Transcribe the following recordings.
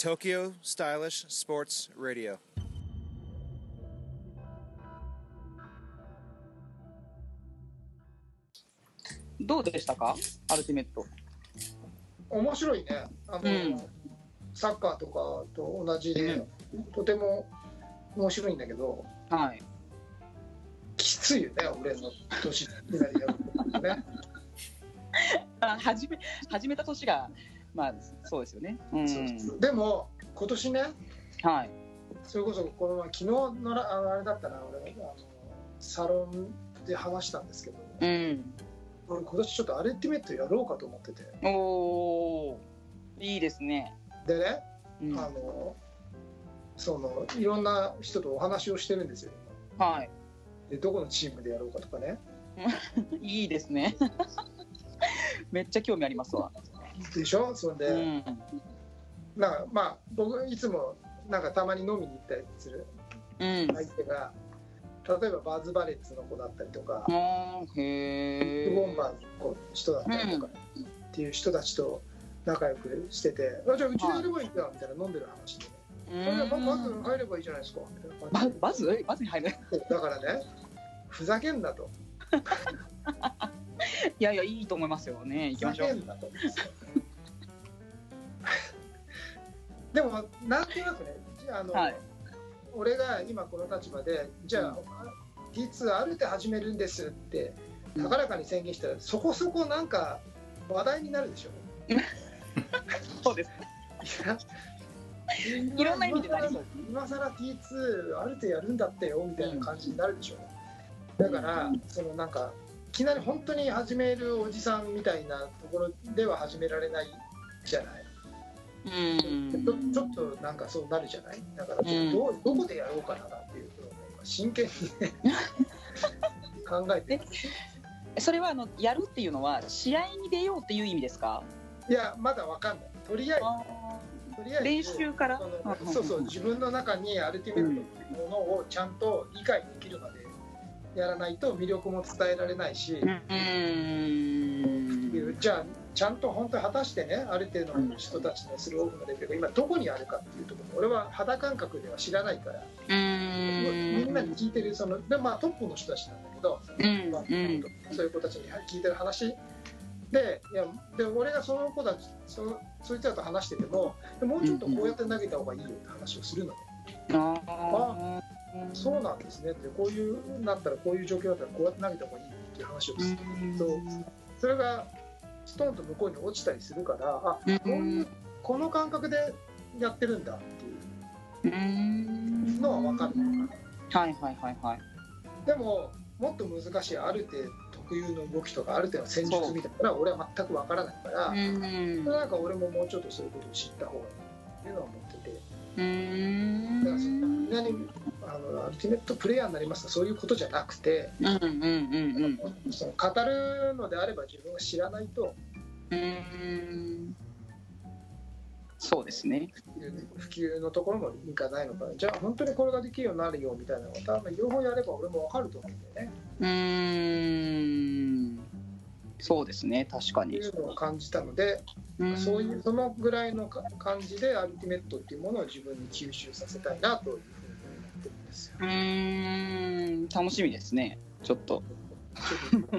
Tokyo Stylish Sports Radio. どうでしたか？アルティメット。面白いねあの、うんサッカーとかと同じで、とても面白いんだけどはい。きついよね俺の年になりやるとね あ始め始めた年が、まあ、そうですよね。うん。でも今年ねはい。それこそこの前昨日のらあのあれだったな俺あのサロンで話したんですけど、うん。俺今年ちょっとアルティメットやろうかと思ってておー、いいですね。でね、うん、あのそのいろんな人とお話をしてるんですよはい。でどこのチームでやろうかとかね いいですね。めっちゃ興味ありますわ。でしょ？それで、うん。なんかまあ僕いつもなんかたまに飲みに行ったりするうん。相手が例えばバズ・バレッツの子だったりとかへウォンー。バーの人だったりとかっていう人たちと仲良くしてて、あじゃあうちでやればいいんだみたいな飲んでる話でね、うあじゃあババズん入ればいいじゃないですかみたいなバズ？バズに入るだからねふざけんなと いやいや、いいと思いますよね。行きましょう。でもなんとなくねじゃああの、はい。俺が今この立場でじゃあ、T2 ある程始めるんですって高らかに宣言したらそこそこなんか話題になるでしょ。そうです。いやいろんな意味でなりそう。今さら T2 ある程やるんだってよみたいな感じになるでしょ、だからそのなんかいきなり本当に始めるおじさんみたいなところでは始められないじゃない、うん。ちょっとなんかそうなるじゃない？だからちょっとど,、うどこでやろうかなっていうのを真剣にね 考えて。るそれはあのやるっていうのは試合に出ようっていう意味ですか？いやまだわかんない。とりあえずとりあえず練習から？そうそう自分の中にアルティメットっていうものをちゃんと理解できるまでやらないと魅力も伝えられないし、うん。じゃあちゃんと本当に果たしてねある程度の人たちのスローオフのレベルが今どこにあるかっていうところ。俺は肌感覚では知らないから、みんなに聞いてるそので、まあ、トップの人たちなんだけど、うん。まあうん。そういう子たちに聞いてる話で。いやで俺がその子たちそそいつらと話しててもでもうちょっとこうやって投げた方がいいよって話をするのね、あーそうなんですね。ってこういうなったらこういう状況だったらこうやって投げた方がいいっていう話をする。とそれがストーンと向こうに落ちたりするからあうんこういうこの感覚でやってるんだっていう。うん。のは分かるのかな。はいはいはいはい。でももっと難しいある程度特有の動きとかある程度の戦術みたいなのは俺は全く分からないから、うん。なんか俺ももうちょっとそういうことを知った方がいいっていうのは思ってて。うん。だからそんなにあのアルティメットプレイヤーになりますとそういうことじゃなくてうんうんうんうんその語るのであれば自分が知らないと。うん。そうですね。普及のところもいかないのかな。じゃあ本当にこれができるようになるよみたいなのを多分両方やれば俺も分かると思うんだよね。うん。そうですね。確かってにいうのを感じたのでうん。そういうそのぐらいのか感じでアルティメットっていうものを自分に吸収させたいなというるんですよ。うん楽しみですねちょっと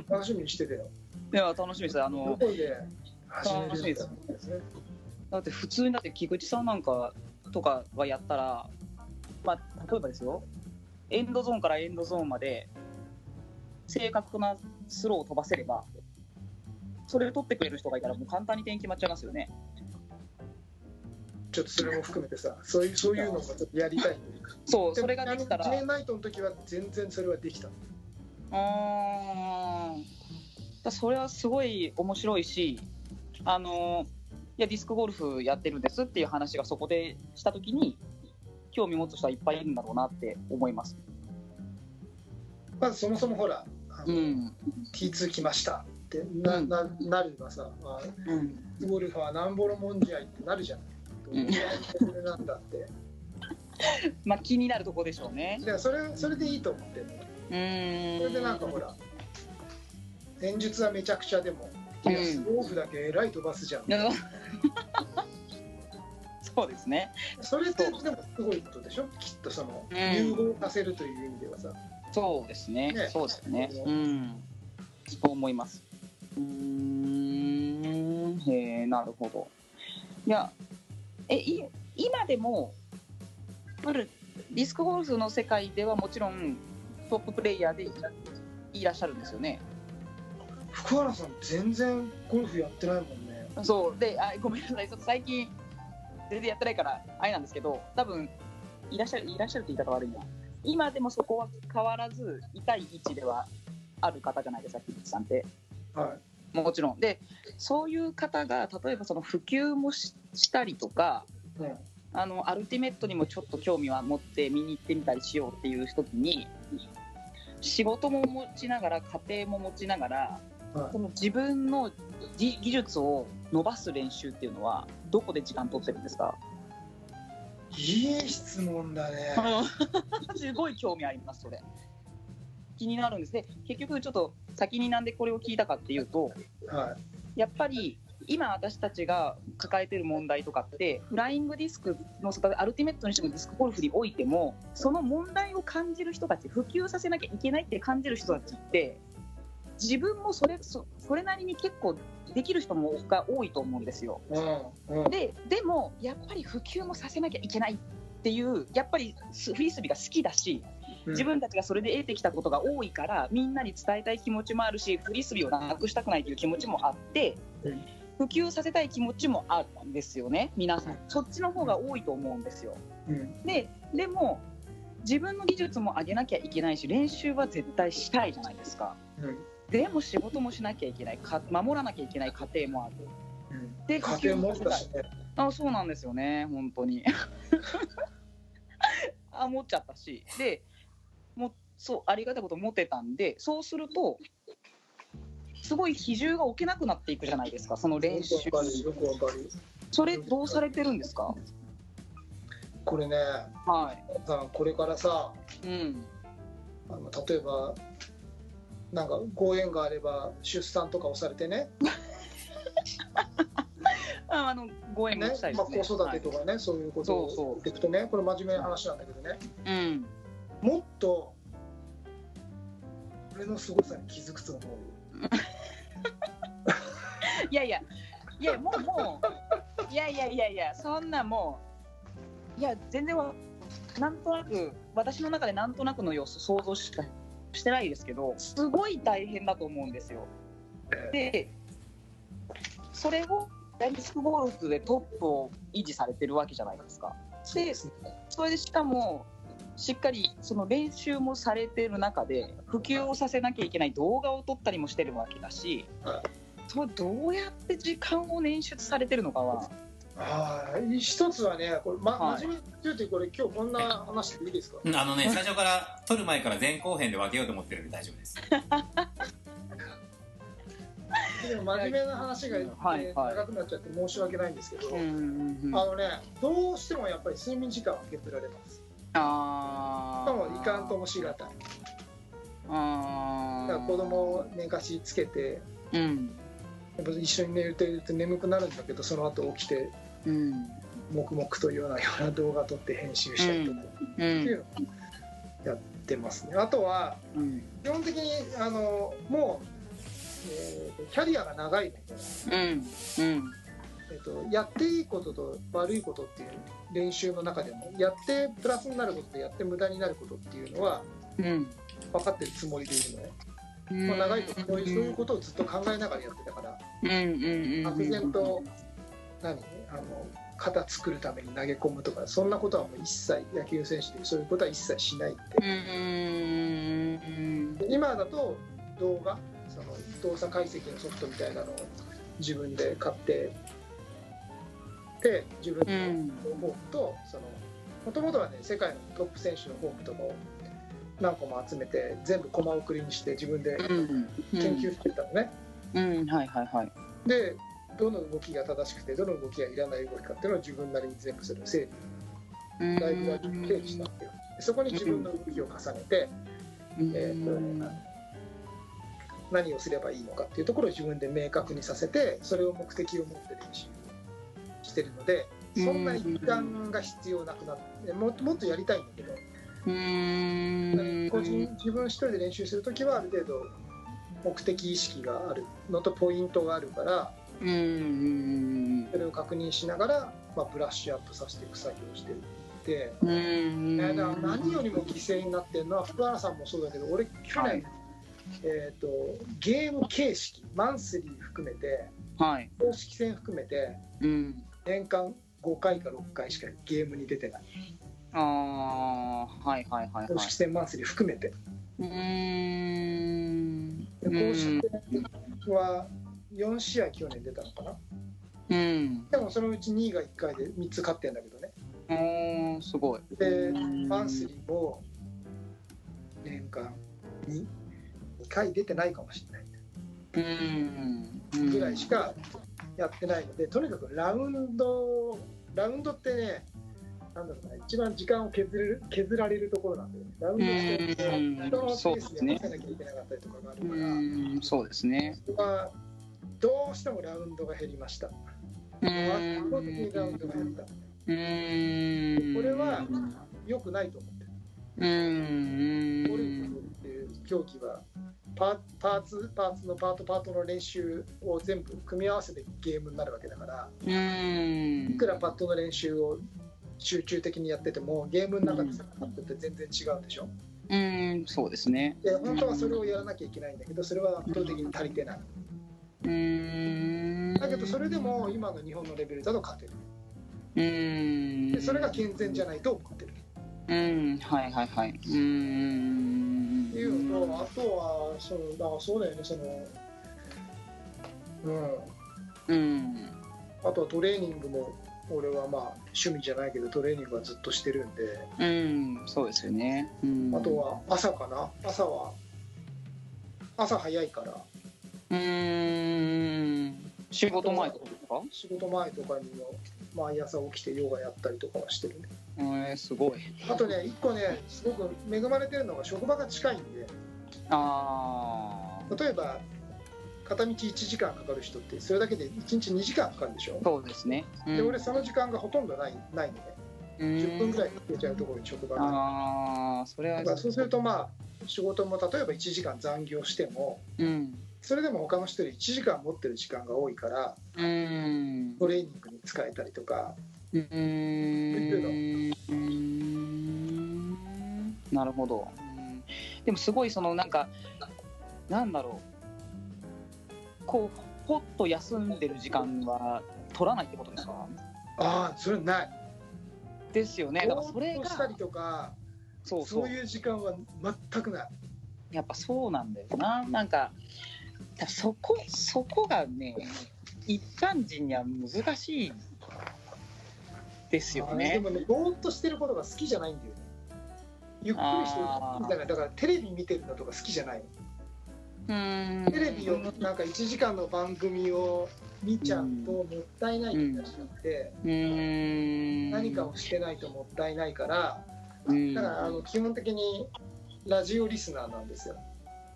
楽しみにしててよ。では楽しみですあどのこで始めるんだろうですね。だって普通にだって菊池さんなんかとかがやったらまあ例えばですよエンドゾーンからエンドゾーンまで正確なスローを飛ばせればそれを取ってくれる人がいたらもう簡単に点決まっちゃいますよねちょっとそれも含めてさ、そういうそういうのもちょっとやりたい。そうそれができたらジェイナイトの時は全然それはできた。あーだそれはすごい面白いしあのいやディスクゴルフやってるんですっていう話がそこでした時に興味持つ人はいっぱいいるんだろうなって思います。まずそもそもほら、あのうん、T2 来ましたってな,、うんななればさ、まあ、うん、ゴルフはなんぼろもんじゃいってなるじゃない。どういうレベルなん。だって。まあ気になるとこでしょうね。でそれそれでいいと思ってるの。うーん。それでなんかほら、戦術はめちゃくちゃでも、いやうん。スローフだけえらい飛ばすじゃん。なるほどそうですね。それってでもすごいことでしょ？きっとそのうん。融合させるという意味ではさ、そうですね。ね。そうですね。ううん。そう思います。うーん。へえなるほど。いやえい今でもディスクゴルフの世界ではもちろんトッププレイヤーでいいらっしゃるんですよね。福原さん全然ゴルフやってないもんね。そう。であごめんなさい。ちょっと最近全然やってないからあれなんですけど多分いらっしゃるいらっしゃるって言い方悪いな。今でもそこは変わらず痛い位置ではある方じゃないですか菊池さんって。はもちろん。でそういう方が例えばその普及もししたりとかい、うん。あのアルティメットにもちょっと興味は持って見に行ってみたりしようっていう時に仕事も持ちながら家庭も持ちながらはい。その自分の技技術を伸ばす練習っていうのはどこで時間取ってるんですか？いい質問だね。すごい興味ありますそれ。気になるんです。で結局ちょっと先になんでこれを聞いたかっていうとはやっぱり今私たちが抱えてる問題とかってフライングディスクのアルティメットにしてもディスクゴルフにおいてもその問題を感じる人たち普及させなきゃいけないって感じる人たちって自分もそれそそれなりに結構できる人もが多いと思うんですよ。い。うん。うん。ででもやっぱり普及もさせなきゃいけないっていうやっぱりスフリスビーが好きだし自分たちがそれで得てきたことが多いからみんなに伝えたい気持ちもあるしフリスビーをなくしたくないという気持ちもあってうん。普及させたい気持ちもあるんですよね皆さん。そっちの方が多いと思うんですよ。うん。ででも自分の技術も上げなきゃいけないし練習は絶対したいじゃないですか。うん。でも仕事もしなきゃいけない。か守らなきゃいけない家庭もある。うん。で家庭持ったしね。あそうなんですよね本当に。あ持っちゃったし。でそうありがたいこと持てたんでそうするとすごい比重が置けなくなっていくじゃないですかその練習。よくわかる。よくわかる。それどうされてるんですか？これね、はさこれからさ、いうん。あの例えば。なんかご縁があれば出産とかをされてね。ああのご縁ねもしたいでまあ、子育てとかね、そういうことをそうそう。言っていくとねこれ真面目な話なんだけどね。はいうん。もっと俺の凄さに気づくと思うよ。いやいや。いやもうもう。いやいやいやいや。そんなもういや全然わなんとなく私の中でなんとなくの様子想像しかしてないですけどすごい大変だと思うんですよ。でそれをダイスクゴルフでトップを維持されてるわけじゃないですか。でそれでしかもしっかりその練習もされてる中で普及をさせなきゃいけない動画を撮ったりもしてるわけだし、はそれどうやって時間を捻出されてるのかは。ああ一つはねこれ、まはい。真面目に言うとこれ今日こんな話でいいですか？う んあのね、最初から、撮る前から前後編で分けようと思ってるんで大丈夫です。でも真面目な話が、ねはいはい。長くなっちゃって申し訳ないんですけど、うんうんあのねどうしてもやっぱり睡眠時間は削られますあしかもいかんともしがた。いあだから子供を寝かしつけてうん。やっぱ一緒に寝ると言って眠くなるんだけどその後起きてうん。黙々というようなような動画撮って編集したりとかうっていうんのをやってますね。あとはうん。基本的にあのもう、えーキャリアが長いので、うん。うんえー、とやっていいことと悪いことっていう練習の中でもやってプラスになることとやって無駄になることっていうのはうん。分かってるつもりでいるのね、うん。もう長いことそういうそういうことをずっと考えながらやってたからうんうんうん漠然と何？あの型作るために投げ込むとかそんなことはもう一切野球選手でそういうことは一切しないって。うん。で今だと動画？その動作解析のソフトみたいなのを自分で買ってで自分のフォームとそのもともとはね世界のトップ選手のフォームとかを何個も集めて全部コマ送りにして自分でうん。研究してたのね、うん。はいはいはい。でどの動きが正しくてどの動きがいらない動きかっていうのを自分なりに全部それを整理ライブラリに整理したわけよ。でそこに自分の動きを重ねて、えーと何をすればいいのかっていうところを自分で明確にさせてそれを目的を持って練習してるのでそんなに時間が必要なくなってももっとやりたいんだけど、個人自分一人で練習するときはある程度目的意識があるのとポイントがあるからそれを確認しながら、まあ、ブラッシュアップさせていく作業をしてるって、えーだから何よりも犠牲になってるのは福原さん。もそうだけど俺去年、はいえー、とゲーム形式マンスリー含めてはい公式戦含めてうん年間5回か6回しかゲームに出てない。ああはいはいはいはい。公式戦マンスリー含めて。うーん。で公式戦は4試合去年出たのかな。うん。でもそのうち2位が1回で3つ勝ってんだけどね。おーすごい。でマンスリーも年間に2回出てないかもしれない。うん。ぐらいしかやってないのでとにかくラウンドラウンドってねなんだろうな一番時間を削れる削られるところなんだよね。ラウンドしてうん人のペースでですね。合わせなきゃいけなかったりとかがあるうから、んそうですね。それはどうしてもラウンドが減りました。う圧倒的にラウンドが減った。んこれは良くないと思ってる。うんゴルフっていう競技はパパーツパーツのパートパートの練習を全部組み合わせてゲームになるわけだからうん。いくらパットの練習を集中的にやっててもゲームの中でパットって全然違うでしょ？うんそうですね。で本当はそれをやらなきゃいけないんだけどそれは圧倒的に足りてない。うん。だけどそれでも今の日本のレベルだと勝てる。うん。でそれが健全じゃないと思ってる。うん。はいはいはい。うんっていうのとあとはそのだからそうだよねそのうん。うん。あとはトレーニングも俺はまあ趣味じゃないけどトレーニングはずっとしてるんで。うんそうですよね。うん。あとは朝かな？朝は朝早いから。うん。仕事前とかですか？仕事前とかにも毎朝起きてヨガやったりとかはしてるねえー、すごい。あとね一個ねすごく恵まれてるのが職場が近いんで。ああ例えば片道1時間かかる人ってそれだけで1日2時間かかるでしょ？そうですね、うん、で俺その時間がほとんどないないのね。10分ぐらい行けちゃうところに職場が。あるああそれは。そうするとまあ仕事も例えば1時間残業してもうん。それでも他の人より1時間持ってる時間が多いからうん。トレーニングに使えたりとかうーん。なるほど、うん。でもすごいそのなんかなんだろう。こうほっと休んでる時間は取らないってことですか？ああそれない。ですよね。だからそれがしたりとかそうそう。そういう時間は全くない。やっぱそうなんだよな。なんかそこそこがね一般人には難しいですよあーでねもねぼーっとしてることが好きじゃないんだよね。ゆっくりしてる。だからだからテレビ見てるのとか好きじゃない。うーん。テレビをなんか1時間の番組を見ちゃうともったいない気がしちゃって、何かをしてないともったいないから。うん。だからあの基本的にラジオリスナーなんですよ。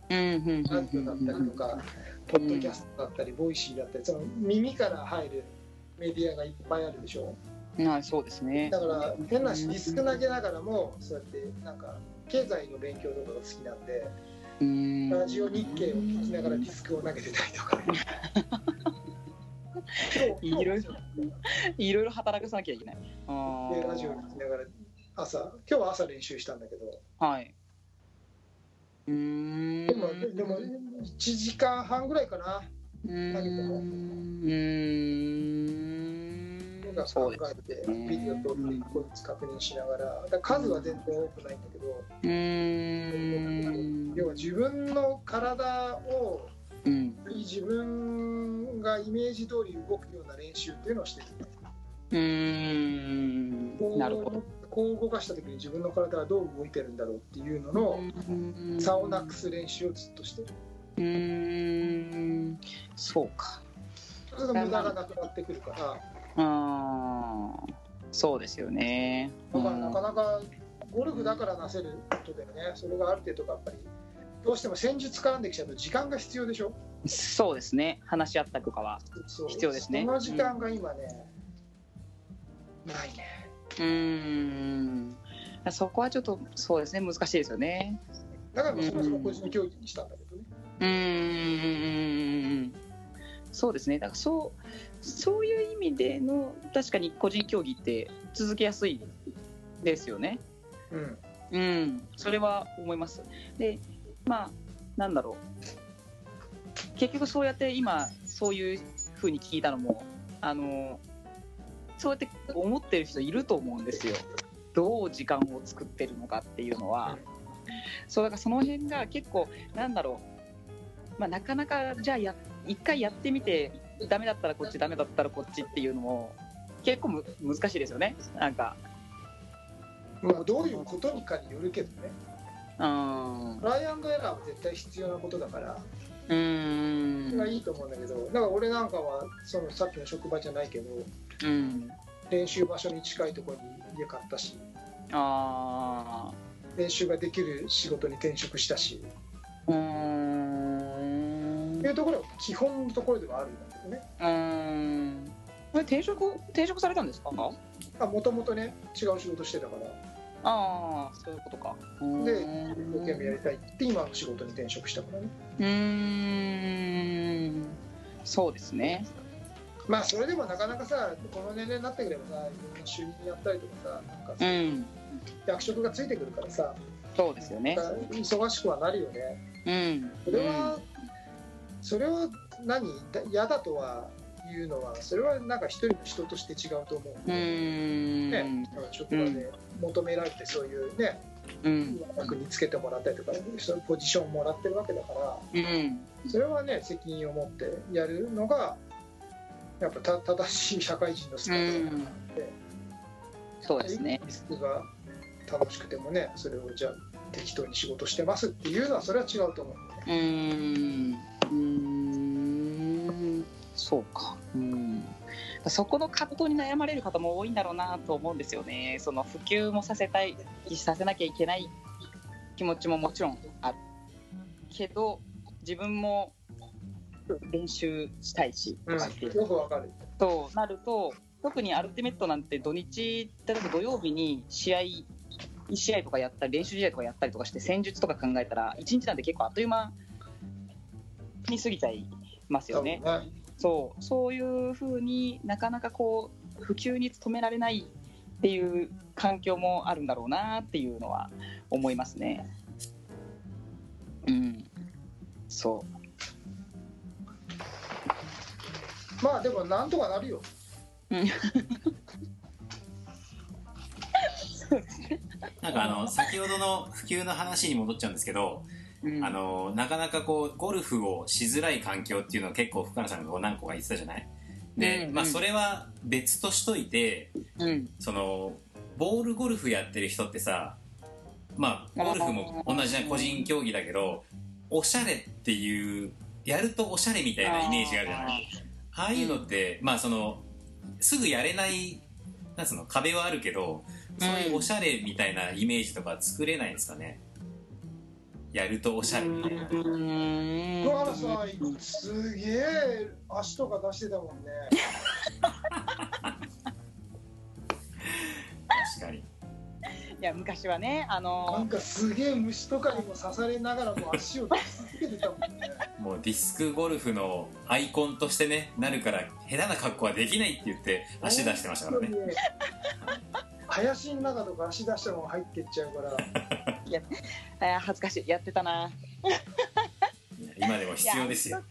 ラジオだったりとかポッドキャストだったり Voicy だったりその耳から入るメディアがいっぱいあるでしょ。うんはいそうですね。だから変な話ディスク投げながらもそうやってなんか経済の勉強とかが好きなんでん。ラジオ日経を聞きながらディスクを投げてたりとか いろいろいろいろ働かさなきゃいけない。あでラジオ聞きながら朝今日は朝練習したんだけど。はい。うーん。でもでも1時間半ぐらいかな。投げても。うーん考えてビデオ撮って一個ずつ確認しながらだ数は全然多くないんだけどうーん。要は自分の体をうん自分がイメージ通り動くような練習っていうのをしてる。うーこうん。なるほど。こう動かした時に自分の体がどう動いてるんだろうっていうのの差をなくす練習をずっとしてる。うーん。そうか。そうすると無駄がなくなってくるからあーそうですよね。だからなかなかゴルフだからなせることだよね。それがある程度やっぱりどうしても戦術絡んできちゃうと時間が必要でしょ？そうですね。話し合ったりとかは必要ですね。その時間が今ね、ないね。うーん。そこはちょっとそうですね。難しいですよね。だからまあそもそも個人競技にしたんだけどね、うーん。そうですね。だからそうそういう意味での確かに個人競技って続けやすいですよね。うん。うんそれは思いますでまあなんだろう。結局そうやって今そういうふうに聞いたのもあのそうやって思ってる人いると思うんですよ。どう時間を作ってるのかっていうのは、そうだからその辺が結構なんだろう、まあ、なかなかじゃあや一回やってみてダメだったらこっちダメだったらこっちっていうのも結構む難しいですよね。なんか。まあ、どういうことにかによるけどね。うん。トライアンドエラーは絶対必要なことだから。うーん。それはいいと思うんだけどだから俺なんかはそのさっきの職場じゃないけどうん。練習場所に近いところに家買ったし。あ練習ができる仕事に転職したし。ーうーんっていうところが基本のところではあるんだけどね。うーん。これ転職転職されたんですか？もともとね違う仕事してたから。ああそういうことか。で一生懸命やりたいって今の仕事に転職したからね。うーん。そうですね。まあそれでもなかなかさこの年齢になってくればさいろんな収入やったりとかさなんかさうん。役職がついてくるからさそうですよね。忙しくはなるよね。うん。それは、それを何？だ嫌だとは言うのはそれはなんか一人の人として違うと思う。うーん。ね職場で求められてそういうねうん。役につけてもらったりとかそういうポジションをもらってるわけだからうん。それはね責任を持ってやるのがやっぱた正しい社会人のう姿だなっん。て、そうですね。リスクが楽しくてもねそれをじゃあ適当に仕事してますっていうのはそれは違うと思う、うーん。うーん。そうか。うん。そこの葛藤に悩まれる方も多いんだろうなと思うんですよね。その普及もさせたいさせなきゃいけない気持ちももちろんあるけど自分も練習したいしとかってよくわかる。となると特にアルティメットなんて土日例えば土曜日に試合1試合とかやったり練習試合とかやったりとかして戦術とか考えたら1日なんて結構あっという間に過ぎちゃいますよね。ね。そう。そういうふうになかなかこう普及に努められないっていう環境もあるんだろうなっていうのは思いますね。うん、そう。まあでもなんとかなるよなんかあの先ほどの普及の話に戻っちゃうんですけど、うん。あのなかなかこうゴルフをしづらい環境っていうのは結構深野さんが何個か言ってたじゃない？で、うんまあ、それは別としといてうん。そのボールゴルフやってる人ってさまあゴルフも同じな個人競技だけどおしゃれっていうやるとおしゃれみたいなイメージがあるじゃない？ああいうのって、まあそのすぐやれないなんつうの壁はあるけどそういうおしゃれみたいなイメージとか作れないんですかね？やるとおしゃれみたいな。確うん野原さんすげえ足とか出してたもんね。かに。いや昔はねあなのんかすげえ虫とかにも刺されながらも足を出し続けてたもんね。もうディスクゴルフのアイコンとしてねなるから下手な格好はできないって言って足出してましたからね林の中とか足出したまま入ってっちゃうから。あー恥ずかしい。やってたな。今でも必要ですよ。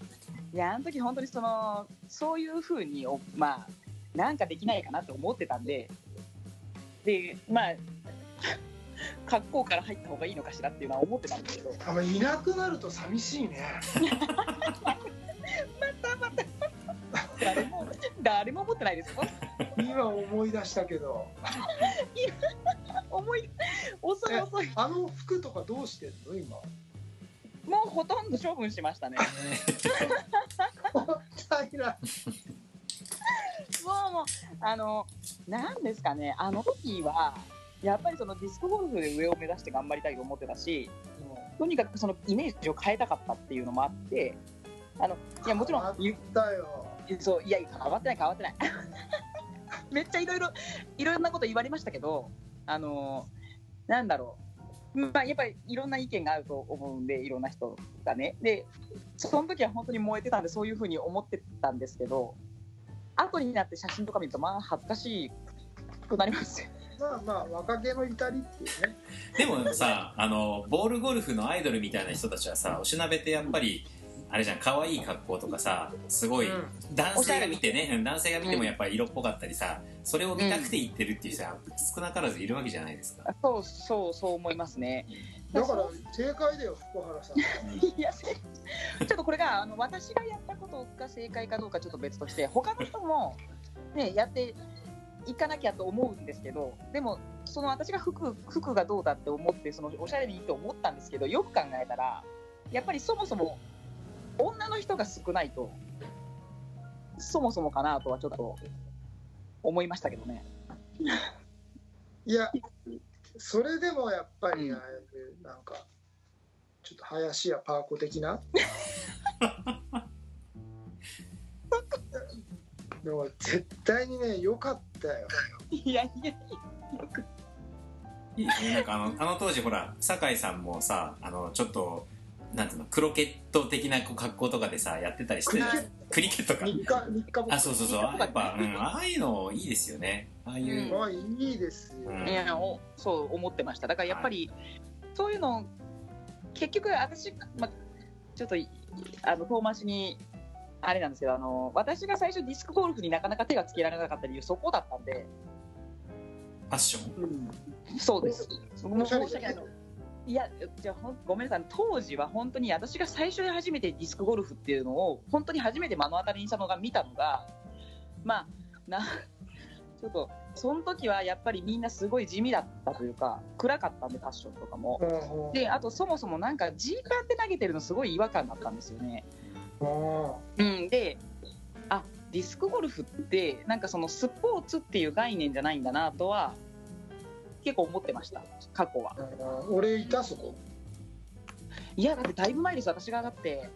いやあの時本当にそのそういうふうにおまあなんかできないかなって思ってたんで。でまあ格好から入った方がいいのかしらっていうのは思ってたんですけど。あんまいなくなると寂しいね 誰も誰も思ってないですよ。今思い出したけど。思い遅い遅いあの服とかどうしてんの？今。もうほとんど処分しましたね。もうもうあのなんですかね。あの時はやっぱりそのディスクゴルフで上を目指して頑張りたいと思ってたしとにかくそのイメージを変えたかったっていうのもあってあのいやもちろん変わったよそういや変わってない変わってない。めっちゃいろいろいろんなこと言われましたけどあのなんだろう。まあやっぱりいろんな意見があると思うんでいろんな人がね。でその時は本当に燃えてたんでそういうふうに思ってたんですけど後になって写真とか見るとまあ恥ずかしくなりますよ。まあまあ若気の至りっていうね。でもさあのボールゴルフのアイドルみたいな人たちはさおしなべってやっぱりあれじゃん可愛い格好とかさすごい、うん。男性が見てねうん男性が見てもやっぱり色っぽかったりさそれを見たくて行ってるっていう人は少なからずいるわけじゃないですか、そうそうそう思いますね。だから正解だよ福原さん。いやせちょっとこれがあの私がやったことが正解かどうかちょっと別として他の人も、ね、やっていかなきゃと思うんですけどでもその私が服服がどうだって思ってそのおしゃれにいいと思ったんですけどよく考えたらやっぱりそもそも女の人が少ないとそもそもかなとはちょっと思いましたけどね。いやそれでもやっぱりうんなんかちょっと林家パーコ的な？でも絶対にね良かったよ。いやいやいいですねなんかあのあの当時ほら酒井さんもさあのちょっとなんていうのクロケット的なこう格好とかでさやってたりしてクリケックリケットか。日課日課ボあそうそうそう。やっぱ、うん、ああいうのいいですよね。ああいう、うん。まあいいですよ、うん。いやおそう思ってました。だからやっぱり、そういうの結局私、ま、ちょっといあの遠回しにあれなんですけどあの私が最初ディスクゴルフになかなか手がつけられなかった理由そこだったんで、ファッション？そうです。もうおしゃれ申し訳ないいやじゃごめんなさい。当時は本当に私が最初で初めてディスクゴルフっていうのを本当に初めて目の当たりにしたのが見たのがまあな ちょっとその時はやっぱりみんなすごい地味だったというか暗かったんでファッションとかも。うんうん。であとそもそもなんかジーパンで投げてるのすごい違和感だったんですよね。うん、であディスクゴルフってなんかそのスポーツっていう概念じゃないんだなとは結構思ってました過去は。うん。俺いたそこ？いやだってだいぶ前です私がだって。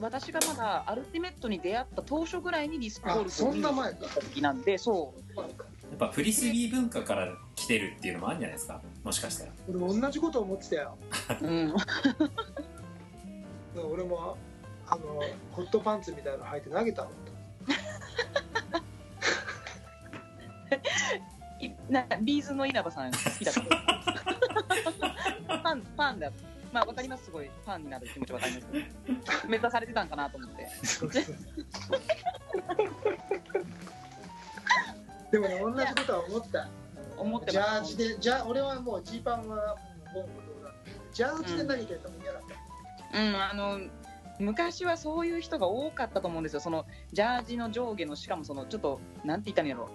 私がまだアルティメットに出会った当初ぐらいにディスクゴルフあそんな前か。た時なんでそう。やっぱフリスビー文化から来てるっていうのもあるんじゃないですか？もしかしたら。俺も同じこと思ってたよ。うん、俺もあのホットパンツみたいなの履いて投げたもんなビーズの稲葉さん好きだった ファンファンだ。まあわかります。すごいファンになる気持ちわかります。けど目指されてたんかなと思って。でもね同じことは思った。思ってジャージでじゃ俺はもうジーパンはもうボンボンだジャージで投げてたもん嫌だった、うんあの昔はそういう人が多かったと思うんですよ。そのジャージの上下のしかもそのちょっとなんて言ったらいいんやろ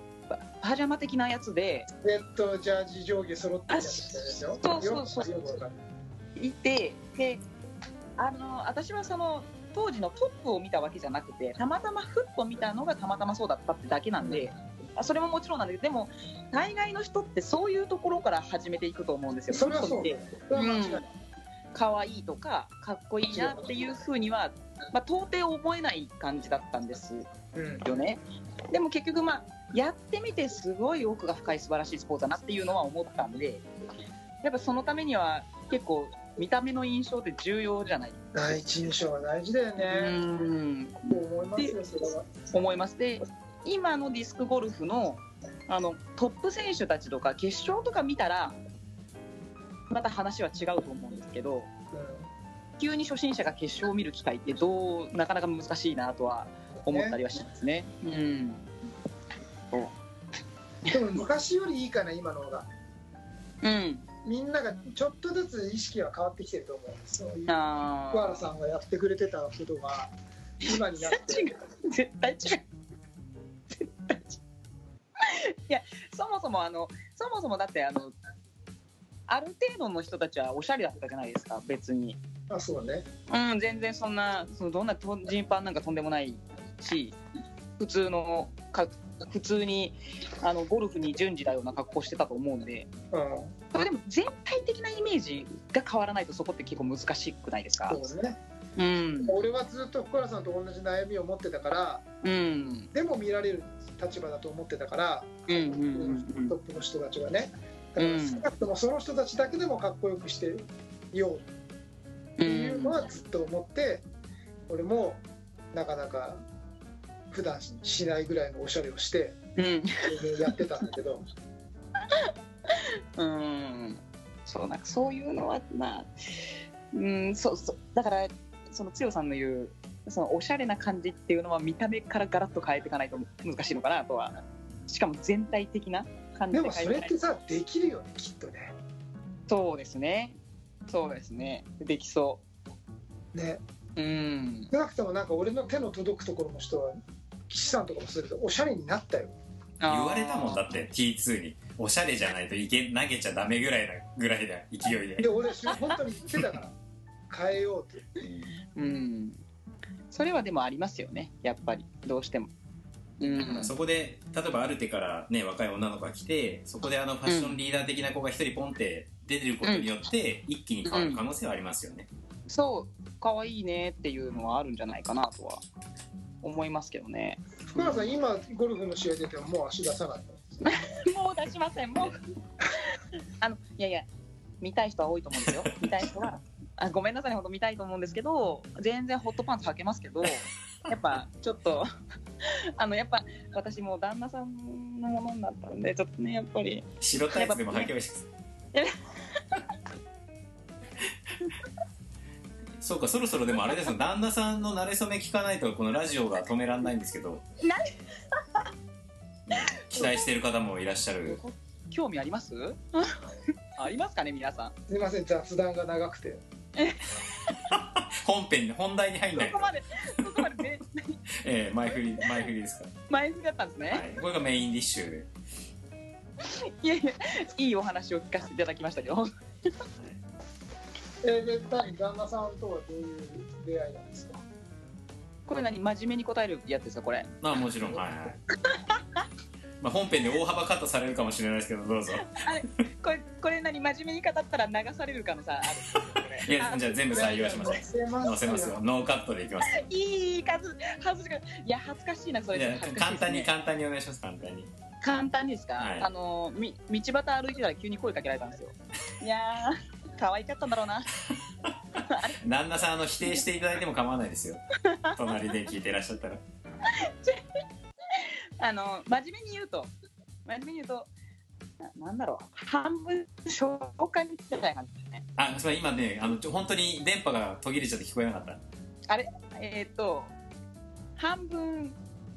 パパジャマ的なやつで。レッドジャージ上下揃ってるやつですよ。そうそうそう。よくわかるい。てであの私はその当時のトップを見たわけじゃなくてたまたまふっと見たのがたまたまそうだったってだけなんで、あそれももちろんなんだけどでも大概の人ってそういうところから始めていくと思うんですよ。それはそう可愛いとかかっこいいなっていうふうには、まあ、到底思えない感じだったんですうん。よね。でも結局まあやってみてすごい奥が深い素晴らしいスポーツだなっていうのは思ったんでやっぱそのためには結構見た目の印象って重要じゃない。第一印象は大事だようね、う思います思います。で今のディスクゴルフのあのトップ選手たちとか決勝とか見たらまた話は違うと思うんですけど急に初心者が決勝を見る機会ってどうなかなか難しいなとは思ったりはしますね。うんでも昔よりいいかな今の方が。うん、みんながちょっとずつ意識は変わってきてると思うそういうあ福原さんがやってくれてたことが今になっ違て。う絶対違う。絶対違う。いやそもそもあのそもそもだってあのある程度の人たちはおしゃれだったじゃないですか別に。あそうね。うん全然そんなそのどんなとジーパンなんかとんでもないし普通のか普通にあのゴルフに準じたような格好してたと思うんで。うん。それでも全体的なイメージが変わらないとそこって結構難しくないですか？そうね。うん。俺はずっと福原さんと同じ悩みを持ってたからうん。でも見られる立場だと思ってたから、うんうんうんトップの人たちはね。だからうん。少なくともその人たちだけでもかっこよくしてようっていうのはずっと思って、俺もなかなか普段しないぐらいのおしゃれをしてうん。やってたんだけど。うん。そうなんかそういうのはまあうんそうそう。だからその強さんの言うそのおしゃれな感じっていうのは見た目からガラッと変えていかないと難しいのかなとは。しかも全体的な感じでもそで変えていかないれってさできるよねきっとね。そうですね。そうですね。できそね。ううん。少なくともなんか俺の手の届くところの人は岸さんとかもするとおしゃれになったよ。言われたもんだって T2 に。おしゃれじゃないといけ投げちゃダメぐらいなぐらいだ勢いで。で俺 本当に言ってたから。変えようって。うん。それはでもありますよねやっぱり。どうしても。うん。そこで例えばアルテからね若い女の子が来てそこであのファッションリーダー的な子が一人ポンって出てることによって一気に変わる可能性はありますよね、そう可愛いねっていうのはあるんじゃないかなとは思いますけどね。福原さん今ゴルフの試合出てももう足出さないの？もう出しません。もう。あのいやいや見たい人は多いと思うんですよ。見たい人はあごめんなさいねほんと見たいと思うんですけど全然ホットパンツ履けますけどやっぱちょっと あのやっぱ私もう旦那さんのものになったんでちょっとねやっぱり。白タイツでも履けばいいですそうかそろそろでもあれですよ旦那さんの馴れ初め聞かないとこのラジオが止められないんですけど。な期待している方もいらっしゃる。興味あります？ありますかね皆さん。すいません雑談が長くて。本編本題に入んない。そこまでそこまで ね。ええ前振り前振りですか。前振りだったんですね、ら、はい、これがメインディッシュで。い、やいやいいお話を聞かせていただきましたけどえー、で何旦那さんとはどういう出会いなんですか？これ何真面目に答えるやつですかこれ？まあもちろん。はいはい。まあ本編で大幅カットされるかもしれないですけどどうぞ。これこれ何真面目に語ったら流される可能性あるいやじゃあ全部採用しましょう。載せますよ。ノーカットでいきます。いい数恥ずかいや恥ずかしいなそれ。いや恥ずかしい簡単に簡単にお願いします簡単に。簡単にですか、はい。あのみ道端歩いてたら急に声かけられたんですよ。いやー可愛かったんだろうな。旦那さんあの否定していただいても構わないですよ。隣で聞いてらっしゃったら。あの真面目に言うと真面目に言うとななんだろう。半分紹介みたいな感じですね。あすみません今ねあのちょ本当に電波が途切れちゃって聞こえなかった。あれ？えっ、と半分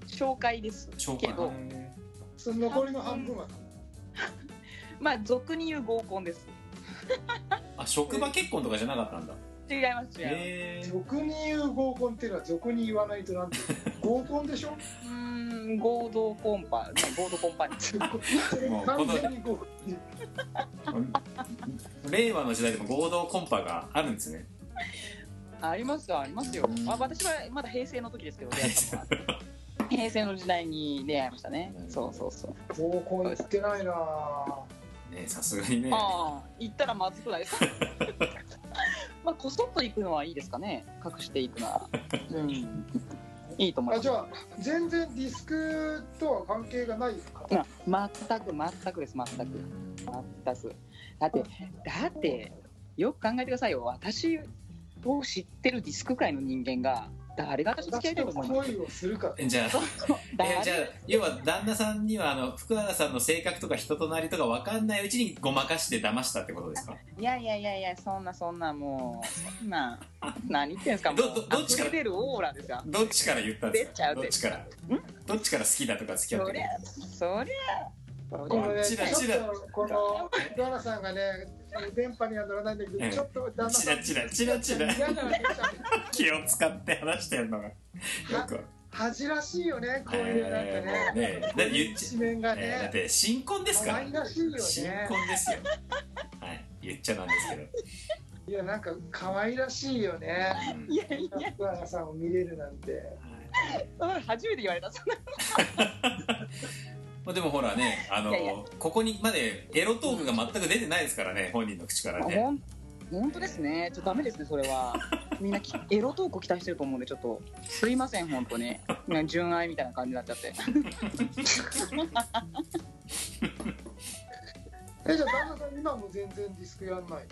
紹介です紹介けどその残りの半分は？まあ俗に言う合コンですあ職場結婚とかじゃなかったんだ。違います違います、へえ俗に言う合コンっていうのは俗に言わないとなんて合コンでしょ？うーん合同コンパ、ね、合同コンパに。完全に合コン。令和の時代でも合同コンパがあるんですね。ありますよありますよ、まあ、私はまだ平成の時ですけど出会ったの。は平成の時代に出会いましたね。そうそうそう。合コン行ってないなぁねさすがにね。ああ行ったらまずくないです。か まあこそっと行くのはいいですかね。隠していくならうん。いいと思います。あじゃあ全然ディスクとは関係がない方ま全く全くです。全く。全く。だってだってよく考えてくださいよ。私を知ってるディスク界の人間が誰が私と付き合いたいと思います？恋をするかえじゃあ誰えじゃあ要は旦那さんにはあの福原さんの性格とか人となりとか分かんないうちにごまかして騙したってことですか？いやいやいやいやそんなそんなもうそんな何言ってんすか？どどどっちから？出るオーラですよ。どっちから言ったんです出ちゃうかどっちから？どっちから好きだとか付き合ってるそりゃそりゃ。このねチラチラこの福原さんがね電波には乗らないんだけど、ええ。ちょっと旦那さんチラチラチラチラ。気を使って話してるのが。よく。恥らしいよねこういうなんかねねだって一面がね。えーだって新婚ですから。らしいよね。新婚ですよ。はい。言っちゃなんですけど、いやなんか可愛らしいよね。うん。いやいや福原さんを見れるなんて。初めて言われたそんな まあ、でもほらねあのいやいや。ここにまでエロトークが全く出てないですからね本人の口からね。本当ですね。ちょっとダメですねそれは。みんなきエロトーク期待してると思うんでちょっと。すいません本当に。ね 純愛みたいな感じになっちゃって。えじゃあ旦那さん今も全然ディスクやんない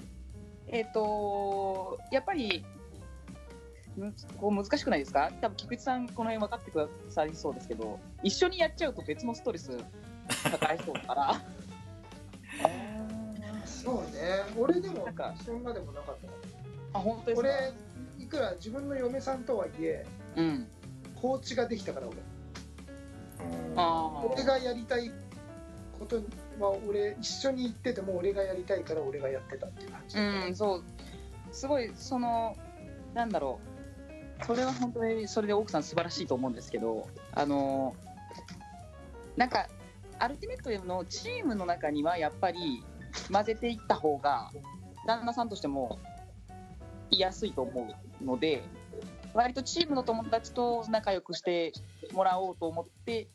えっとやっぱりむこう難しくないですか？多分菊池さんこの辺分かってくださりそうですけど一緒にやっちゃうと別のストレス抱えそうだから。そうね。俺でもなんかそんなでもなかった。あ本当ですか？俺いくら自分の嫁さんとはいえうん。コーチができたから俺。あ俺がやりたいことは俺一緒に行ってても俺がやりたいから俺がやってたっていう感じうんそう。すごいそのなんだろうそれは本当にそれで奥さん素晴らしいと思うんですけどあのなんかアルティメットのチームの中にはやっぱり混ぜていった方が旦那さんとしても居やすいと思うので割とチームの友達と仲良くしてもらおうと思って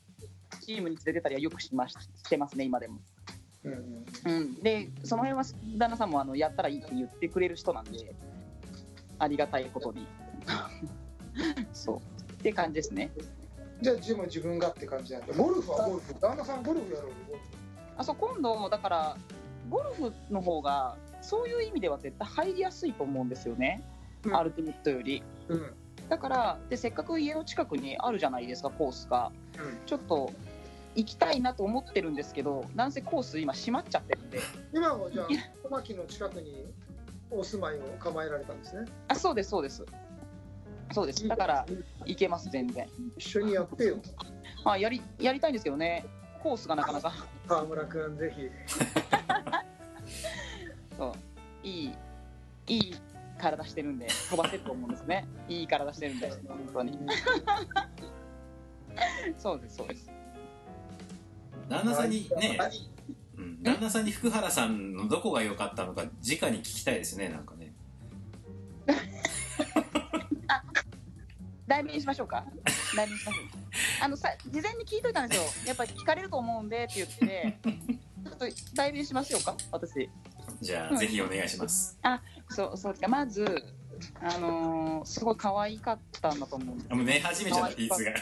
チームに連れてたりはよくしまししてますね今でも。うんうん。うん、でその辺は旦那さんもあのやったらいいって言ってくれる人なんでありがたいことに そう。って感じですね。じゃあ自分自分がって感じなんだ。ゴルフはゴルフ。旦那さんゴルフやろうよゴルフ。あそう今度だからゴルフの方がそういう意味では絶対入りやすいと思うんですよね、うん。アルティメットより。うん。だからでせっかく家の近くにあるじゃないですかコースが。ちょっと行きたいなと思ってるんですけどなんせコース今閉まっちゃってるんで。今はじゃあ小牧の近くにお住まいを構えられたんですね。あそうですそうですそうです。だから行けます全然。一緒にやってよ。あやりやりたいんですけどね。コースがなかなか。川村君ぜひ。そう。いいいい体してるんで飛ばせると思うんですね。いい体してるんで本当に。そうですそうです。旦那さんにね旦那さんに福原さんのどこが良かったのか直に聞きたいですねなんかね 代弁しましょうか。代弁しましょう。あのさ事前に聞いといたんですよ。やっぱり聞かれると思うんでって言って。ちょっと代弁しますよか？私。じゃあ、うん。ぜひお願いします。そうそうですか。まずあのーすごい可愛かったんだと思うんです。あもう寝始めちゃったピーツが。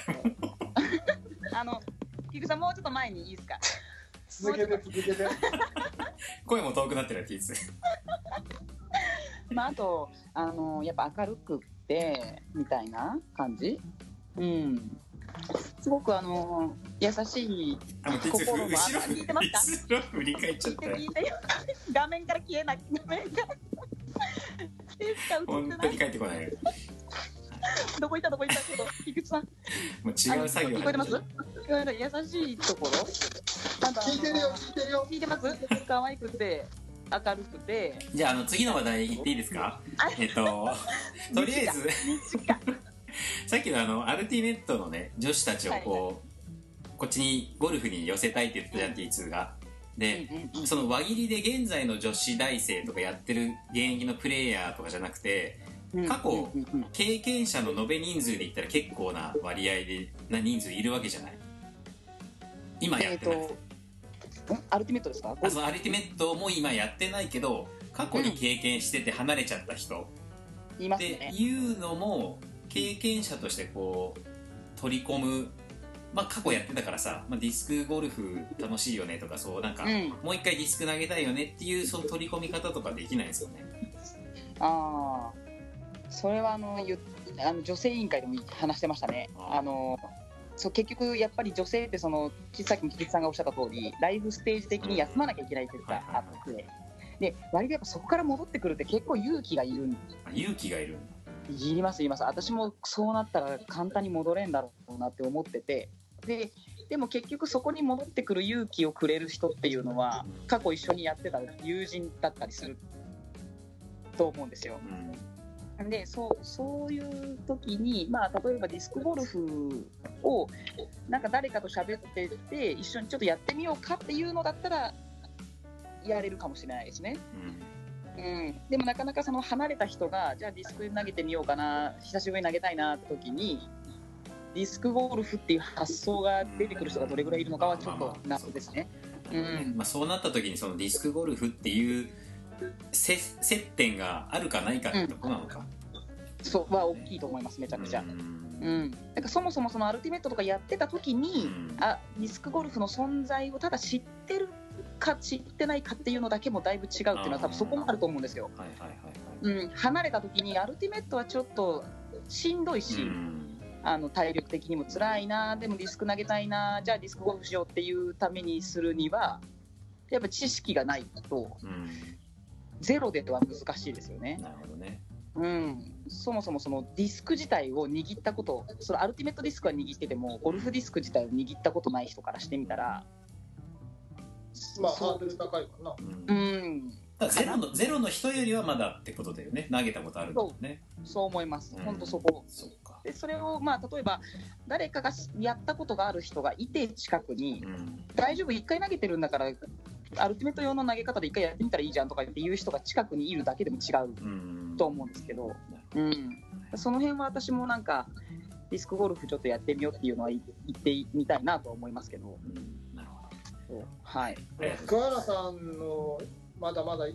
あの菊さんもうちょっと前にいいですか？続けて続けて。声も遠くなってるピーツ まあ、あと、あのやっぱ明るくってみたいな感じ、うん、すごくあの優しい、心も後ろ聞いてますか？後ろ振り返っちゃ聞いってた聞いて、画面から消えない、画面か本当に。帰ってこないどこ行った、どこ行った、ちょっと、菊池さん。もう違う作業聞こえてます？優しいところ？なんかあの聞いてるよ聞いてるよ。聞いてます？可愛くて、明るくて。じゃああの次の話題言っていいですか？あえっと とりあえず さっきのあのアルティメットのね女子たちをこう、こっちにゴルフに寄せたいって言ってたじゃん T2 が。で、うんうんその輪切りで現在の女子大生とかやってる現役のプレイヤーとかじゃなくてうん過去経験者の延べ人数で言ったら結構な割合でな人数いるわけじゃない？今やえっってなくて、と、んアルティメットですか？あそのアルティメットも今やってないけど過去に経験してて離れちゃった人、って言いますね。いうのも経験者としてこう取り込むまあ過去やってたからさ、まあ、ディスクゴルフ楽しいよねとかそうなんか、うん。もう一回ディスク投げたいよねっていうその取り込み方とかできないんですよねああ、それはあのゆあの女性委員会でも話してましたね。あーあのそう結局やっぱり女性ってそのさっきの菊池さんがおっしゃった通りライフステージ的に休まなきゃいけないっていうかはいはいはい。あってで割とやっぱそこから戻ってくるって結構勇気がいる勇気がいる。いりますいります。私もそうなったら簡単に戻れんだろうなって思っててででも結局そこに戻ってくる勇気をくれる人っていうのは過去一緒にやってた友人だったりすると思うんですよ。うんでそうそういう時に、まあ、例えばディスクゴルフをなんか誰かと喋ってて一緒にちょっとやってみようかっていうのだったらやれるかもしれないですね。うん、でもなかなかその離れた人がじゃあディスク投げてみようかな久しぶりに投げたいなって時にディスクゴルフっていう発想が出てくる人がどれぐらいいるのかはちょっと謎ですね。うんま、そうなった時にそのディスクゴルフっていう接点があるかないかってとこなのか、そうは大きいと思いますめちゃくちゃ。うん。うん、なんかそもそもそのアルティメットとかやってた時に、うん。あディスクゴルフの存在をただ知ってるか知ってないかっていうのだけもだいぶ違うっていうのは多分そこもあると思うんですよ。離れた時にアルティメットはちょっとしんどいし、うん。あの体力的にも辛いなでもディスク投げたいなじゃあディスクゴルフしようっていうためにするにはやっぱ知識がないとうんゼロでは難しいですよね。なるほどね。うん、そもそもそのディスク自体を握ったことそのアルティメットディスクは握っててもゴルフディスク自体を握ったことない人からしてみたらまあハそードル高いかな。うん。ゼロのゼロの人よりはまだってことだよね。投げたことあるんだね。そう。思います。うん。本当そこ。そでそれをまあ例えば誰かがやったことがある人がいて近くに。うん。大丈夫？1回投げてるんだからアルティメット用の投げ方で1回やってみたらいいじゃんとかっていう人が近くにいるだけでも違ううん。と思うんですけど、うん、その辺は私もなんかディスクゴルフちょっとやってみようっていうのは言ってみたいなとは思いますけど、うん。なるほど。はい、ありがとう福原さんのまだまだや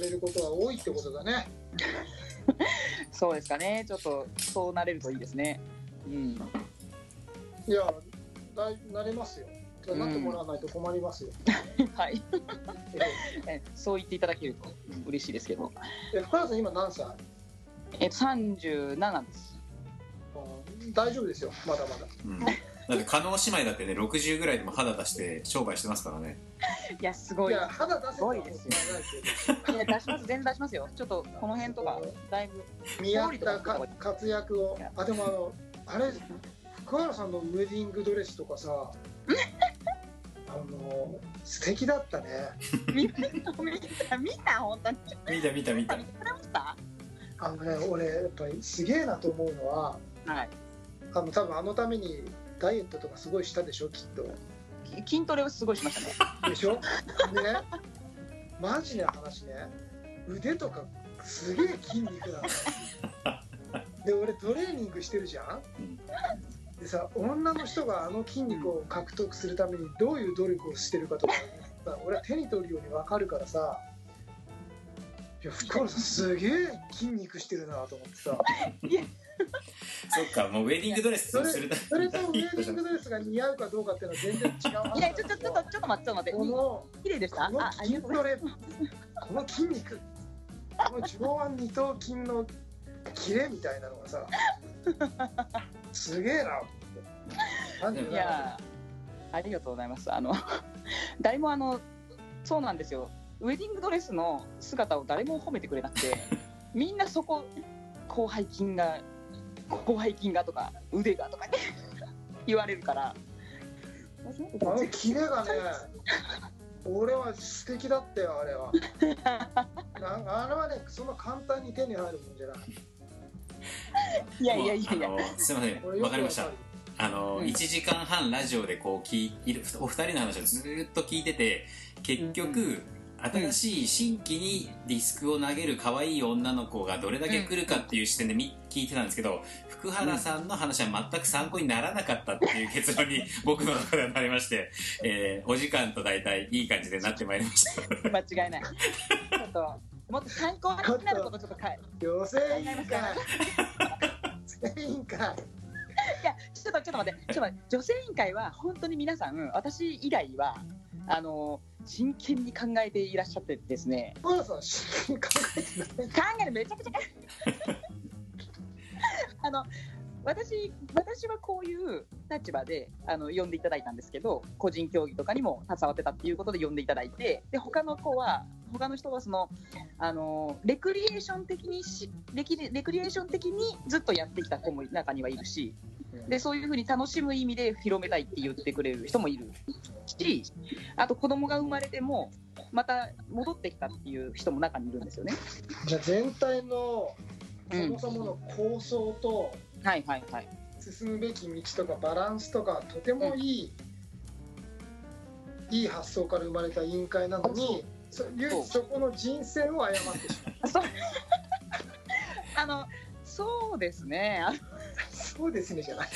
れることは多いってことだね。そうですかね、ちょっとそうなれるといいですね。うん、いやだいなれますよなってもらわないと困りますよ、はい、ええ。そう言っていただけると嬉しいですけど、え福原さん今何歳？えっと37です。うん大丈夫ですよ。まだまだ。うん。だって加納姉妹だってね60ぐらいでも肌出して商売してますからね。いや、すごい。いや肌出せすごいですよ。いや出します、全然出しますよ。ちょっとこの辺とか、だいぶ。見合ったか活躍を。あでもあのあれ福原さんのウェディングドレスとかさあの素敵だったね見た、見た、見た、本当に。見た見た見た見た？あのね俺やっぱりすげえなと思うのははい。あの多分あのためにダイエットとかすごいしたでしょきっと筋トレをすごいしましたね。でしょ？でねマジな話ね腕とかすげえ筋肉なの で俺トレーニングしてるじゃんでさ女の人があの筋肉を獲得するためにどういう努力をしてるかとかさ俺は手に取るように分かるからさいや福原さんすげえ筋肉してるなと思ってさそっかもうウェディングドレスそれするたそれとウェディングドレスが似合うかどうかっていうのは全然違う話いや、ちょ、ちょ、ちょっと、ちょっと待って、ちょっと待って。この綺麗でした？この筋。トレこの筋肉この上腕二頭筋のキレみたいなのがさすげえないやーありがとうございます。あの 誰もあのそうなんですよ。ウェディングドレスの姿を誰も褒めてくれなくて、みんなそこ広背筋が広背筋がとか腕がとかね 言われるから。あのキレがね俺は素敵だったよあれはなんかあれはねそんな簡単に手に入るもんじゃないいやいやいやいや。すいません。わかりました。あの、うん。1時間半ラジオでこう聞いるお二人の話をずーっと聞いてて結局、うん新しい新規にディスクを投げる可愛い女の子がどれだけ来るかっていう視点でみ聞いてたんですけど福原さんの話は全く参考にならなかったっていう結論に 僕の中ではなりまして、えーお時間と大体いい感じでなってまいりました。間違いない。ちょっともっと参考になることちょっとかい。女性委員会。女性委員会。いや、ちょっと、ちょっと待って、ちょっと待って、女性委員会は本当に皆さん、私以外は、あの、真剣に考えていらっしゃってですね、福原さん真剣に考えてない。考えるめちゃくちゃあの、私、私はこういう立場で、あの、呼んでいただいたんですけど、個人競技とかにも携わってたっていうことで呼んでいただいて、で、他の子は、他の人はその、あの、レクリエーション的にし、レキレクリエーション的にずっとやってきた子も中にはいるし、でそういうふうに楽しむ意味で広めたいって言ってくれる人もいるしあと子供が生まれてもまた戻ってきたっていう人も中にいるんですよね。じゃあ全体のうんそもそもの構想とはいはいはい。進むべき道とかバランスとかとてもいい、いい発想から生まれた委員会なのにそ唯一そこの人選を誤ってしまう。あそう。あのそうですね。あそうですねじゃない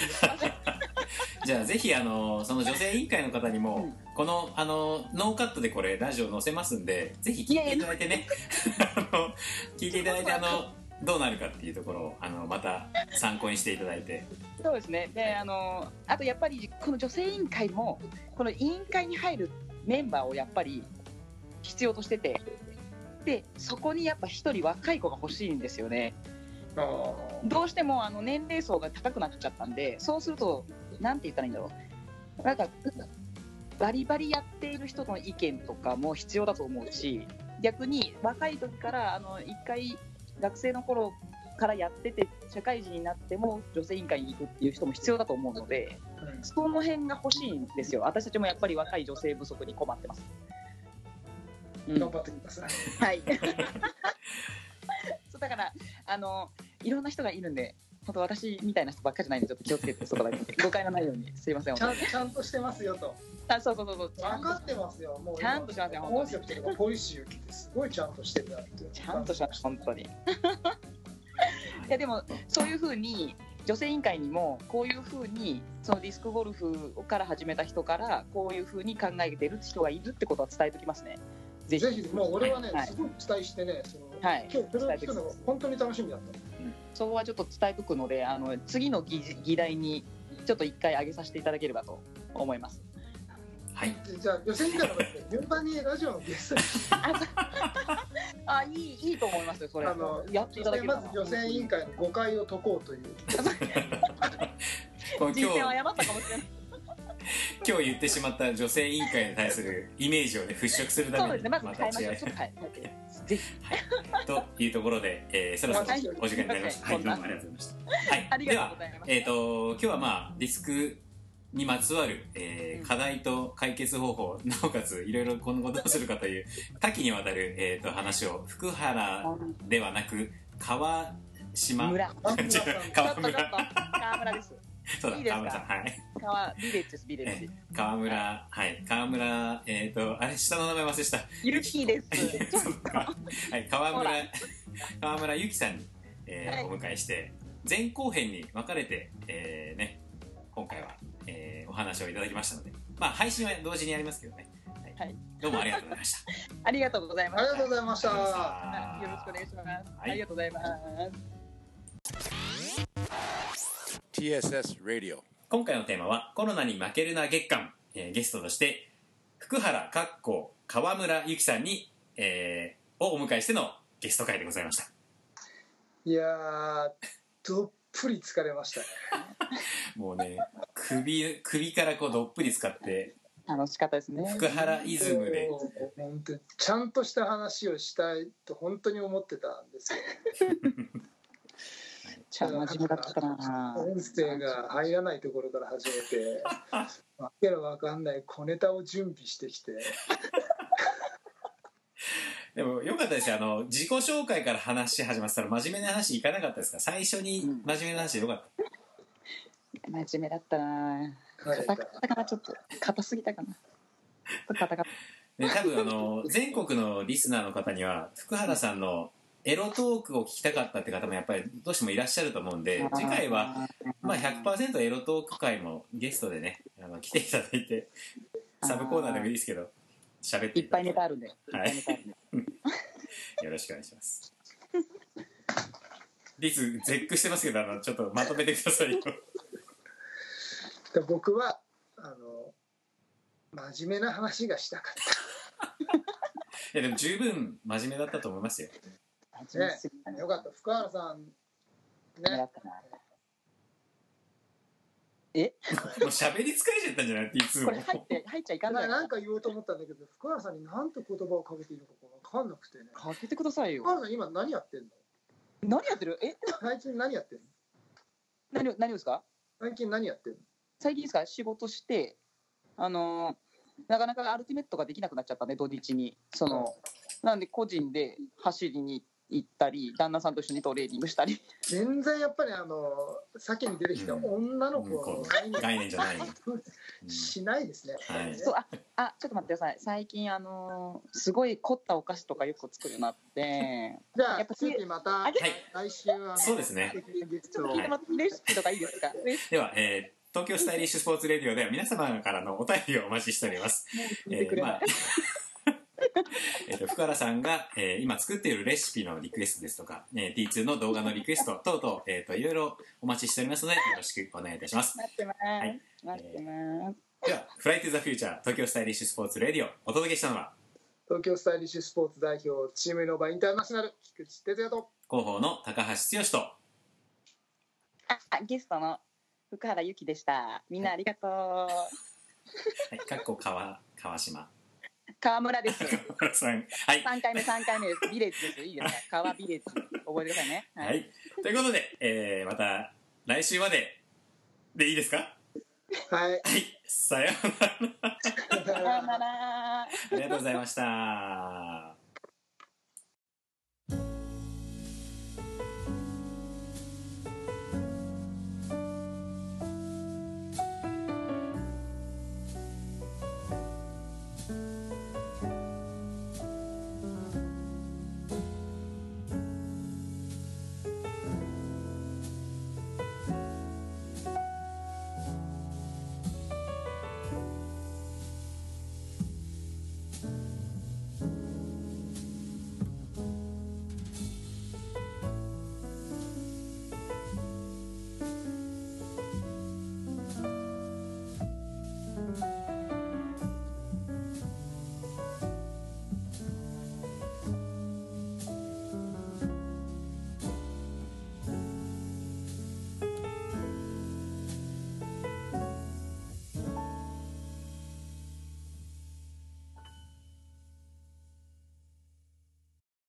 じゃあぜひあのその女性委員会の方にも、うん。このあのノーカットでこれラジオ載せますんでぜひ聞いていただいてね。あの聞いていただいてあのどうなるかっていうところをあのまた参考にしていただいてそうですね。で、あの、あとやっぱり、この女性委員会も、この委員会に入るメンバーをやっぱり必要としてて、で、そこにやっぱ一人若い子が欲しいんですよね。どうしてもあの年齢層が高くなっちゃったんで、そうすると、なんて言ったらいいんだろう。なんか、バリバリやっている人の意見とかも必要だと思うし、逆に若い時から、あの、一回学生の頃からやってて、社会人になっても女性委員会に行くっていう人も必要だと思うので、うんその辺が欲しいんですよ。私たちもやっぱり若い女性不足に困ってます。うん頑張ってください。はい。そうだからあのいろんな人がいるんで、本当私みたいな人ばっかりじゃないんでちょっと気をつけてそこだけ 誤解のないようにすいません。ちゃちゃんとしてますよと。あそうそうそうそう。分かってますよ。もうちゃんとしますよコンセプトとかポリシーを聞いてすごいちゃんとしてるなって。ちゃんとします本当に。いやでもそういうふうに女性委員会にもこういうふうにそのディスクゴルフから始めた人からこういうふうに考えてる人がいるってことは伝えておきますね。ぜひぜひもう俺はね、はいすごい期待してね、そのはい今日それを聞くのが本当に楽しみだった。そこはちょっと伝えとくので、あの次の議議題にちょっと一回上げさせていただければと思います。はいじゃあ、予選からの順番にラジオのゲストに あ、いいいいと思いますよ。それあのやっていただければ。まず予選委員会の誤解を解こうという。人生を今日誤ったかもしれない。今日言ってしまった女性委員会に対するイメージをね払拭するために。ま。た違い。ちょっというところで、えー そろそろはいお時間になりました。はい、どうもありがとうございました。はい、ありではがとうございます。えっ、と今日はまあディスクにまつわる、えーうん。課題と解決方法なおかついろいろ今後どうするかという多岐にわたる、えー、と話を福原ではなく川島。村。川村。川村です。そうだいいですか？川村さんはい。川ビレッジですビレッジ。え。ー川村はい。川村えっ、とあれ下の名前忘れした。ゆきです。そっか。はい、川村 川村ゆきさんに、えーはい。お迎えして前後編に分かれて、えーね、今回は、えーお話をいただきましたので、まあ、配信は同時にやりますけどね、はい。はい。どうもありがとうございました。ありがとうございまありがした。とうございました。はいよろしくお願いします。はい。ありがとうございます。TSS Radio. 今回のテーマは「コロナに負けるな月間」えーゲストとして福原かっこ川村ゆきさんに、えーをお迎えしてのゲスト会でございましたいやー、どっぷり疲れましたね。もうね首首からこうどっぷり使って楽しかったですね。福原イズムで本当にちゃんとした話をしたいと本当に思ってたんですよ。ちゃん真面目だったな。音声が入らないところから始めて、わけのわかんない小ネタを準備してきて、でもよかったですよあの自己紹介から話し始まってたら真面目な話いかなかったですか？最初に真面目な話でよかった、真面目だったな。はい硬かったかな、ちょっと。硬すぎたかな？硬かっね、多分あの全国のリスナーの方には福原さんのエロトークを聞きたかったって方もやっぱりどうしてもいらっしゃると思うんでた。次回は、まあ、100%エロトーク会もゲストでねあの来ていただいてサブコーナーでもいいですけど喋っていっぱいネタああるんで。い。っぱいネタあるんで。よろしくお願いします。リス絶句してますけどあのちょっとまとめてくださいよ。で僕はあの真面目な話がしたかっ いやでも十分真面目だったと思いますよね。よかった、福原さん、ね。え？もう喋り疲れちゃったんじゃない？いつも。これ入って、入っちゃいかんない。なんか言おうと思ったんだけど、福原さんに何て言葉をかけていいのか分かんなくてね。かけてくださいよ。福。原さん、今何やってんの？何やってる？え？最近何やってんの？何を、何をですか？最近何やってんの？最近ですか？仕事して、あのーなかなかアルティメットができなくなっちゃったね、土日に。その、なんで個人で走りに行ったり、旦那さんと一緒にトレーニングしたり。全然やっぱりあの先に出てきた女の子の概念概念じゃない、うん。しないですね。はい。そう、あ、あ、ちょっと待ってください。最近、あのーすごい凝ったお菓子とかよく作るようになって、じゃあやっぱ次またあはい。来週あのそうですね。ちょっと聞い。てもらって、レシピとかいいですか？では、えー東京スタイリッシュスポーツレディオでは皆様からのお便りをお待ちしております。えーまあ えっと、福原さんが、えー今作っているレシピのリクエストですとか、えー T2 の動画のリクエスト等々、えっと、いろいろお待ちしておりますので、よろしくお願いいたします。待ってます、はい。待ってます。では、フライトゥザフューチャー東京スタイリッシュスポーツレディオ、お届けしたのは、東京スタイリッシュスポーツ代表チームイノバインターナショナル菊池哲也と。広報の高橋剛と、あゲストの福原由紀でした。みんなありがとう。はい、かっこ川、川島。川村です川村さん。はい。3回目3回目ですビレッジですいいですか川ビレッジ覚えてくださいねは、い。ということで、えー、また来週まででいいですか？はいはい。さようなら。さよなら ありがとうございました。